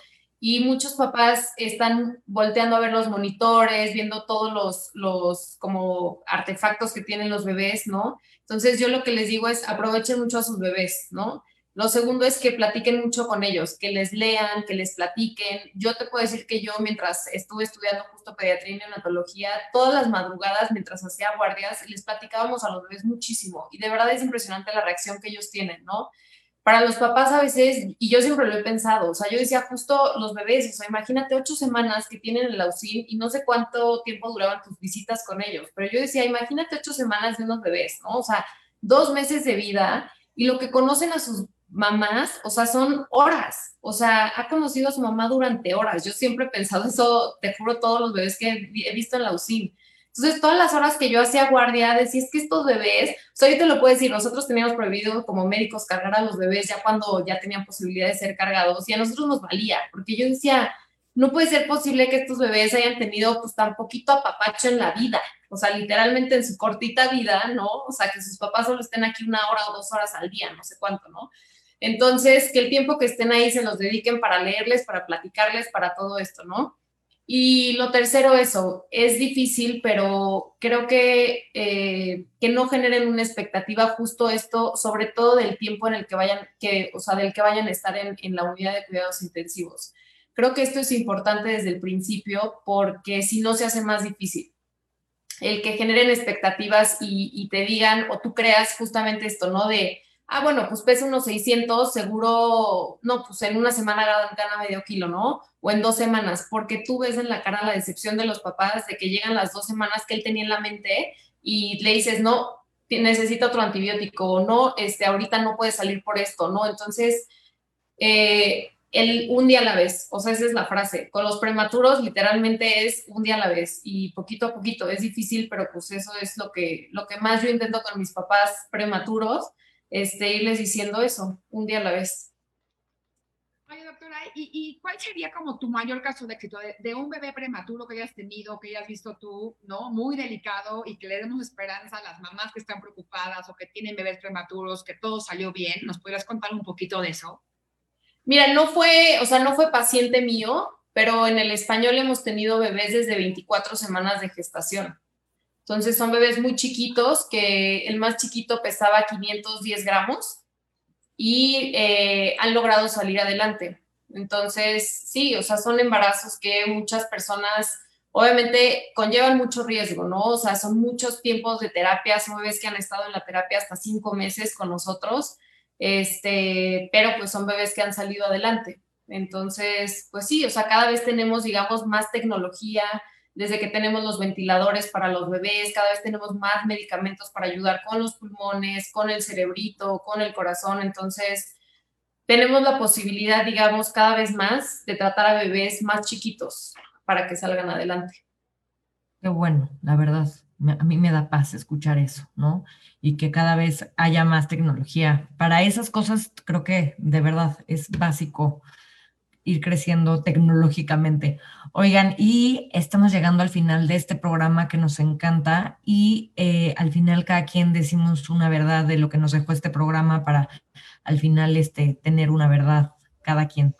y muchos papás están volteando a ver los monitores, viendo todos los, los como artefactos que tienen los bebés, ¿no? Entonces yo lo que les digo es aprovechen mucho a sus bebés, ¿no? Lo segundo es que platiquen mucho con ellos, que les lean, que les platiquen. Yo te puedo decir que yo mientras estuve estudiando justo pediatría y neonatología, todas las madrugadas mientras hacía guardias, les platicábamos a los bebés muchísimo y de verdad es impresionante la reacción que ellos tienen, ¿no? Para los papás a veces, y yo siempre lo he pensado, o sea, yo decía justo los bebés, o sea, imagínate ocho semanas que tienen el AUSIN y no sé cuánto tiempo duraban tus visitas con ellos, pero yo decía, imagínate ocho semanas de unos bebés, ¿no? O sea, dos meses de vida y lo que conocen a sus mamás, o sea, son horas. O sea, ha conocido a su mamá durante horas. Yo siempre he pensado eso, te juro, todos los bebés que he visto en la UCIN. Entonces, todas las horas que yo hacía guardia, decía, es que estos bebés, o sea, yo te lo puedo decir, nosotros teníamos prohibido como médicos cargar a los bebés ya cuando ya tenían posibilidad de ser cargados y a nosotros nos valía, porque yo decía, no puede ser posible que estos bebés hayan tenido pues tan poquito apapacho en la vida, o sea, literalmente en su cortita vida, ¿no? O sea, que sus papás solo estén aquí una hora o dos horas al día, no sé cuánto, ¿no? Entonces, que el tiempo que estén ahí se los dediquen para leerles, para platicarles, para todo esto, ¿no? Y lo tercero, eso, es difícil, pero creo que, eh, que no generen una expectativa justo esto, sobre todo del tiempo en el que vayan, que, o sea, del que vayan a estar en, en la unidad de cuidados intensivos. Creo que esto es importante desde el principio porque si no se hace más difícil. El que generen expectativas y, y te digan o tú creas justamente esto, ¿no? De, ah, bueno, pues pesa unos 600, seguro, no, pues en una semana gana medio kilo, ¿no? O en dos semanas, porque tú ves en la cara la decepción de los papás de que llegan las dos semanas que él tenía en la mente y le dices, no, necesita otro antibiótico, o no, este, ahorita no puede salir por esto, ¿no? Entonces, eh, el un día a la vez, o sea, esa es la frase. Con los prematuros literalmente es un día a la vez y poquito a poquito, es difícil, pero pues eso es lo que, lo que más yo intento con mis papás prematuros, este, irles diciendo eso, un día a la vez. Oye, doctora, ¿y, cuál sería como tu mayor caso de éxito de, un bebé prematuro que hayas tenido, que hayas visto tú, ¿no? Muy delicado y que le demos esperanza a las mamás que están preocupadas o que tienen bebés prematuros, que todo salió bien. ¿Nos podrías contar un poquito de eso? Mira, no fue, o sea, no fue paciente mío, pero en el español hemos tenido bebés desde 24 semanas de gestación. Entonces son bebés muy chiquitos, que el más chiquito pesaba 510 gramos y eh, han logrado salir adelante. Entonces, sí, o sea, son embarazos que muchas personas obviamente conllevan mucho riesgo, ¿no? O sea, son muchos tiempos de terapia, son bebés que han estado en la terapia hasta cinco meses con nosotros, este, pero pues son bebés que han salido adelante. Entonces, pues sí, o sea, cada vez tenemos, digamos, más tecnología, desde que tenemos los ventiladores para los bebés, cada vez tenemos más medicamentos para ayudar con los pulmones, con el cerebrito, con el corazón. Entonces, tenemos la posibilidad, digamos, cada vez más de tratar a bebés más chiquitos para que salgan adelante. Qué bueno, la verdad, a mí me da paz escuchar eso, ¿no? Y que cada vez haya más tecnología. Para esas cosas creo que de verdad es básico ir creciendo tecnológicamente. Oigan, y estamos llegando al final de este programa que nos encanta y eh, al final cada quien decimos una verdad de lo que nos dejó este programa para al final este, tener una verdad cada quien.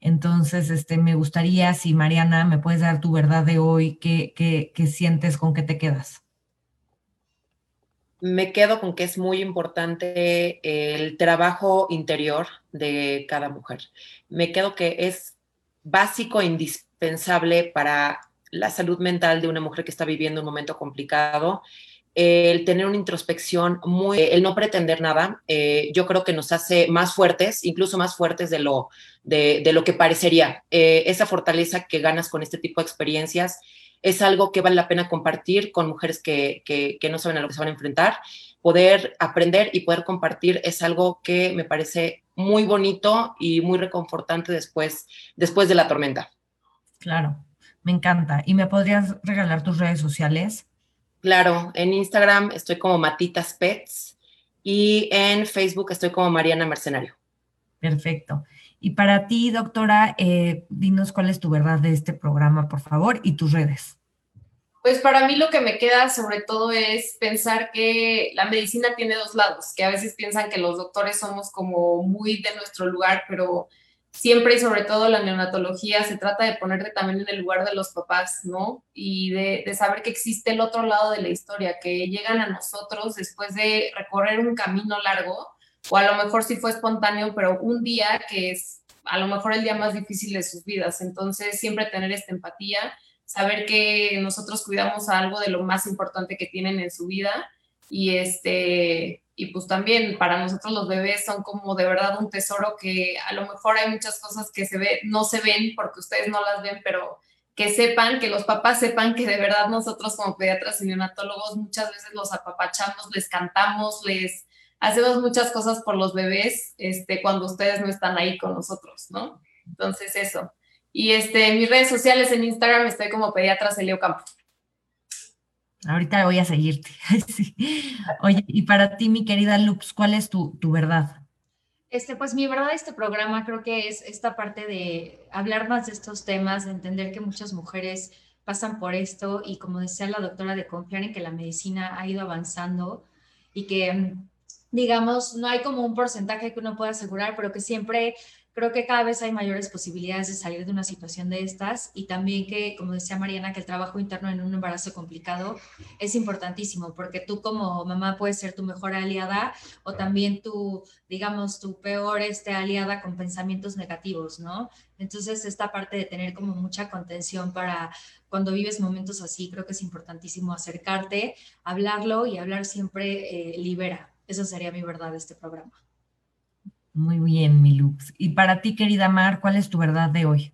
Entonces, este, me gustaría, si Mariana, me puedes dar tu verdad de hoy, ¿qué, qué, qué sientes, con qué te quedas? Me quedo con que es muy importante el trabajo interior de cada mujer. Me quedo que es básico e indispensable para la salud mental de una mujer que está viviendo un momento complicado. El tener una introspección muy, el no pretender nada, eh, yo creo que nos hace más fuertes, incluso más fuertes de lo, de, lo que parecería. Eh, esa fortaleza que ganas con este tipo de experiencias es algo que vale la pena compartir con mujeres que, no saben a lo que se van a enfrentar. Poder aprender y poder compartir es algo que me parece muy bonito y muy reconfortante después, después de la tormenta. Claro, me encanta. ¿Y me podrías regalar tus redes sociales? Claro, en Instagram estoy como Matitas Pets y en Facebook estoy como Mariana Mercenario. Perfecto. Y para ti, doctora, eh, dinos cuál es tu verdad de este programa, por favor, y tus redes. Pues para mí lo que me queda sobre todo es pensar que la medicina tiene dos lados, que a veces piensan que los doctores somos como muy de nuestro lugar, pero siempre y sobre todo la neonatología se trata de ponerte también en el lugar de los papás, ¿no? Y de, de, saber que existe el otro lado de la historia, que llegan a nosotros después de recorrer un camino largo o a lo mejor sí fue espontáneo, pero un día que es a lo mejor el día más difícil de sus vidas. Entonces, siempre tener esta empatía, saber que nosotros cuidamos algo de lo más importante que tienen en su vida y este y pues también para nosotros los bebés son como de verdad un tesoro que a lo mejor hay muchas cosas que se ve no se ven porque ustedes no las ven, pero que sepan, que los papás sepan que de verdad nosotros como pediatras y neonatólogos muchas veces los apapachamos, les cantamos, les hacemos muchas cosas por los bebés este, cuando ustedes no están ahí con nosotros, ¿no? Entonces eso. Y este, en mis redes sociales, en Instagram, estoy como pediatra Celio Campo. Ahorita voy a seguirte. Oye, y para ti, mi querida Lux, ¿cuál es tu, tu verdad? Este, pues mi verdad, este programa creo que es esta parte de hablar más de estos temas, de entender que muchas mujeres pasan por esto y como decía la doctora, de confiar en que la medicina ha ido avanzando y que, digamos, no hay como un porcentaje que uno pueda asegurar, pero que siempre creo que cada vez hay mayores posibilidades de salir de una situación de estas y también que, como decía Mariana, que el trabajo interno en un embarazo complicado es importantísimo porque tú como mamá puedes ser tu mejor aliada o también tu, digamos, tu peor este, aliada con pensamientos negativos, ¿no? Entonces, esta parte de tener como mucha contención para cuando vives momentos así, creo que es importantísimo acercarte, hablarlo y hablar siempre eh, libera. Esa sería mi verdad de este programa. Muy bien, mi Lux. Y para ti, querida Mar, ¿cuál es tu verdad de hoy?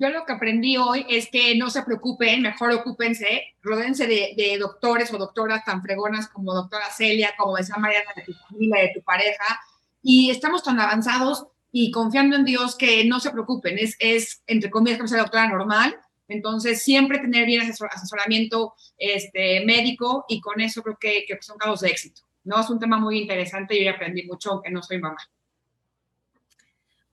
Yo lo que aprendí hoy es que no se preocupen, mejor ocúpense, rodense de, doctores o doctoras tan fregonas como doctora Celia, como decía Mariana, de tu familia, de tu pareja, y estamos tan avanzados y confiando en Dios que no se preocupen, es, es entre comillas, como sea doctora normal, entonces siempre tener bien asesoramiento este, médico y con eso creo que, que son casos de éxito, ¿no? Es un tema muy interesante y aprendí mucho, aunque no soy mamá.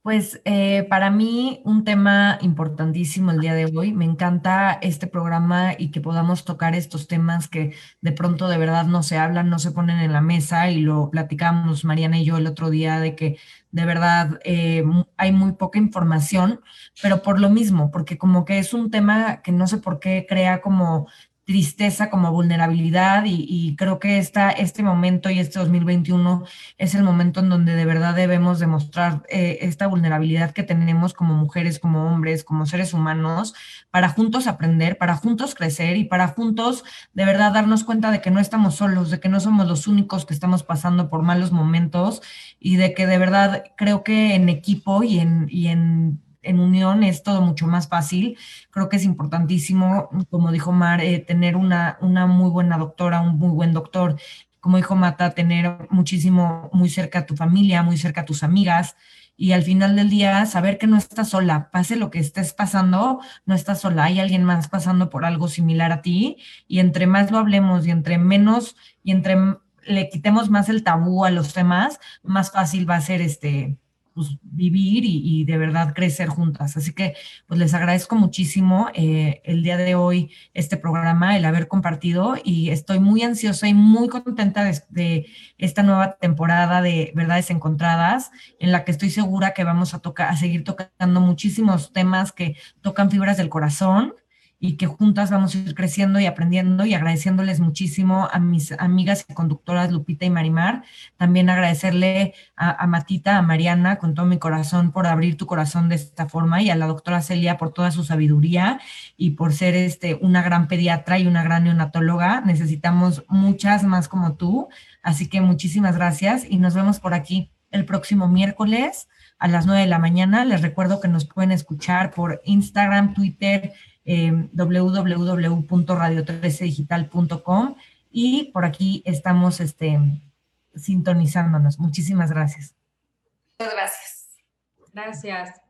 Pues eh, para mí un tema importantísimo el día de hoy. Me encanta este programa y que podamos tocar estos temas que de pronto de verdad no se hablan, no se ponen en la mesa y lo platicamos Mariana y yo el otro día de que de verdad eh, hay muy poca información, pero por lo mismo, porque como que es un tema que no sé por qué crea como tristeza como vulnerabilidad y, creo que esta, este momento y este 2021 es el momento en donde de verdad debemos demostrar eh, esta vulnerabilidad que tenemos como mujeres, como hombres, como seres humanos, para juntos aprender, para juntos crecer y para juntos de verdad darnos cuenta de que no estamos solos, de que no somos los únicos que estamos pasando por malos momentos y de que de verdad creo que en equipo y en, y en en unión es todo mucho más fácil. Creo que es importantísimo, como dijo Mar, eh, tener una, una muy buena doctora, un muy buen doctor. Como dijo Mata, tener muchísimo, muy cerca a tu familia, muy cerca a tus amigas y al final del día saber que no estás sola, pase lo que estés pasando, no estás sola, hay alguien más pasando por algo similar a ti y entre más lo hablemos y entre menos y entre le quitemos más el tabú a los temas, más fácil va a ser este pues, vivir y, de verdad crecer juntas. Así que pues les agradezco muchísimo eh, el día de hoy este programa, el haber compartido y estoy muy ansiosa y muy contenta de, esta nueva temporada de Verdades Encontradas, en la que estoy segura que vamos a, tocar, a seguir tocando muchísimos temas que tocan fibras del corazón y que juntas vamos a ir creciendo y aprendiendo y agradeciéndoles muchísimo a mis amigas y conductoras Lupita y Marimar. También agradecerle a, Matita, a Mariana, con todo mi corazón por abrir tu corazón de esta forma y a la doctora Celia por toda su sabiduría y por ser este, una gran pediatra y una gran neonatóloga. Necesitamos muchas más como tú. Así que muchísimas gracias y nos vemos por aquí el próximo miércoles a las 9 de la mañana. Les recuerdo que nos pueden escuchar por Instagram, Twitter, eh, www.radio13digital.com y por aquí estamos este, sintonizándonos. Muchísimas gracias. Muchas gracias. Gracias.